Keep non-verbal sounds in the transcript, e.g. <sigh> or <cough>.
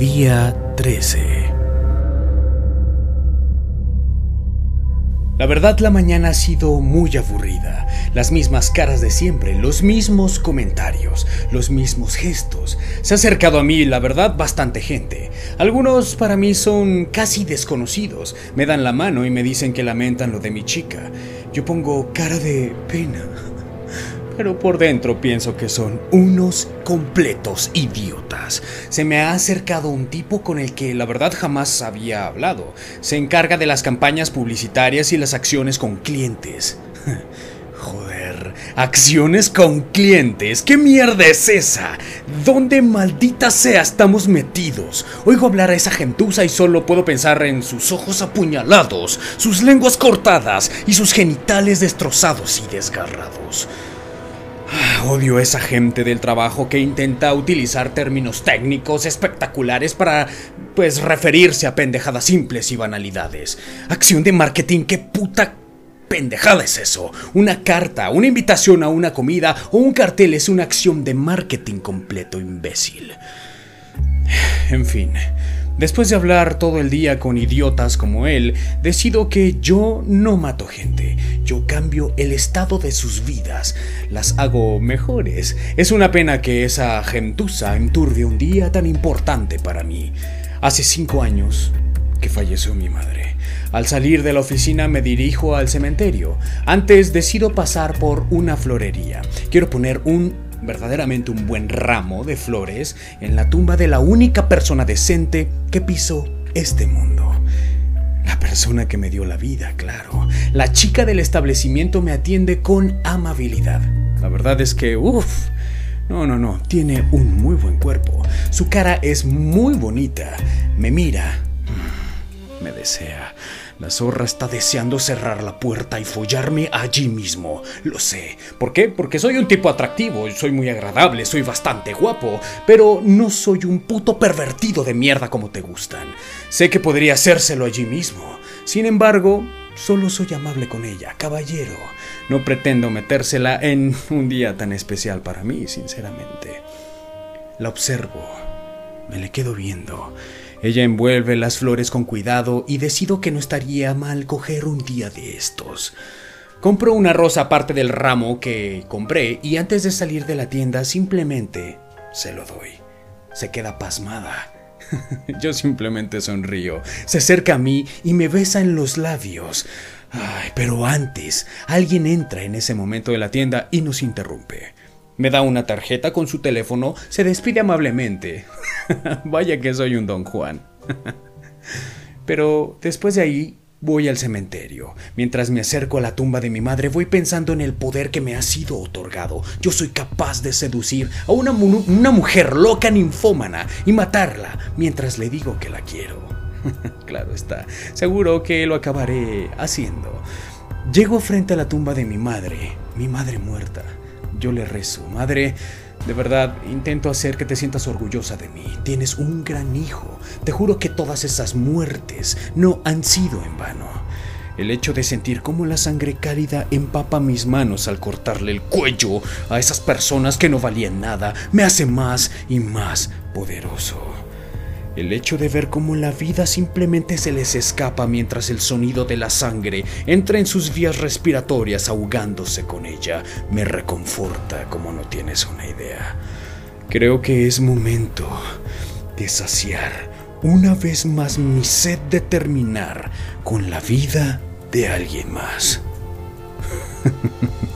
Día 13 La verdad la mañana ha sido muy aburrida. Las mismas caras de siempre, los mismos comentarios, los mismos gestos. Se ha acercado a mí, la verdad, bastante gente. Algunos para mí son casi desconocidos. Me dan la mano y me dicen que lamentan lo de mi chica. Yo pongo cara de pena pero por dentro pienso que son unos completos idiotas. Se me ha acercado un tipo con el que la verdad jamás había hablado. Se encarga de las campañas publicitarias y las acciones con clientes. <laughs> Joder, acciones con clientes. ¿Qué mierda es esa? ¿Dónde maldita sea estamos metidos? Oigo hablar a esa gentuza y solo puedo pensar en sus ojos apuñalados, sus lenguas cortadas y sus genitales destrozados y desgarrados. Odio a esa gente del trabajo que intenta utilizar términos técnicos espectaculares para, pues, referirse a pendejadas simples y banalidades. Acción de marketing, ¿qué puta pendejada es eso? Una carta, una invitación a una comida o un cartel es una acción de marketing completo, imbécil. <sighs> En fin. Después de hablar todo el día con idiotas como él, decido que yo no mato gente, yo cambio el estado de sus vidas, las hago mejores. Es una pena que esa gentuza enturbie un día tan importante para mí. Hace cinco años que falleció mi madre. Al salir de la oficina me dirijo al cementerio. Antes decido pasar por una florería. Quiero poner un verdaderamente un buen ramo de flores en la tumba de la única persona decente que pisó este mundo. La persona que me dio la vida, claro. La chica del establecimiento me atiende con amabilidad. La verdad es que, uff, no, no, no, tiene un muy buen cuerpo. Su cara es muy bonita. Me mira, me desea. La zorra está deseando cerrar la puerta y follarme allí mismo. Lo sé. ¿Por qué? Porque soy un tipo atractivo, soy muy agradable, soy bastante guapo, pero no soy un puto pervertido de mierda como te gustan. Sé que podría hacérselo allí mismo. Sin embargo, solo soy amable con ella, caballero. No pretendo metérsela en un día tan especial para mí, sinceramente. La observo. Me le quedo viendo. Ella envuelve las flores con cuidado y decido que no estaría mal coger un día de estos. Compro una rosa aparte del ramo que compré y antes de salir de la tienda simplemente se lo doy. Se queda pasmada. <laughs> Yo simplemente sonrío. Se acerca a mí y me besa en los labios. Ay, pero antes, alguien entra en ese momento de la tienda y nos interrumpe. Me da una tarjeta con su teléfono, se despide amablemente. <laughs> Vaya que soy un don Juan. <laughs> Pero después de ahí voy al cementerio. Mientras me acerco a la tumba de mi madre voy pensando en el poder que me ha sido otorgado. Yo soy capaz de seducir a una, una mujer loca ninfómana y matarla mientras le digo que la quiero. <laughs> claro está, seguro que lo acabaré haciendo. Llego frente a la tumba de mi madre, mi madre muerta yo le rezo, Madre, de verdad, intento hacer que te sientas orgullosa de mí. Tienes un gran hijo. Te juro que todas esas muertes no han sido en vano. El hecho de sentir cómo la sangre cálida empapa mis manos al cortarle el cuello a esas personas que no valían nada me hace más y más poderoso. El hecho de ver cómo la vida simplemente se les escapa mientras el sonido de la sangre entra en sus vías respiratorias ahogándose con ella me reconforta como no tienes una idea. Creo que es momento de saciar una vez más mi sed de terminar con la vida de alguien más. <laughs>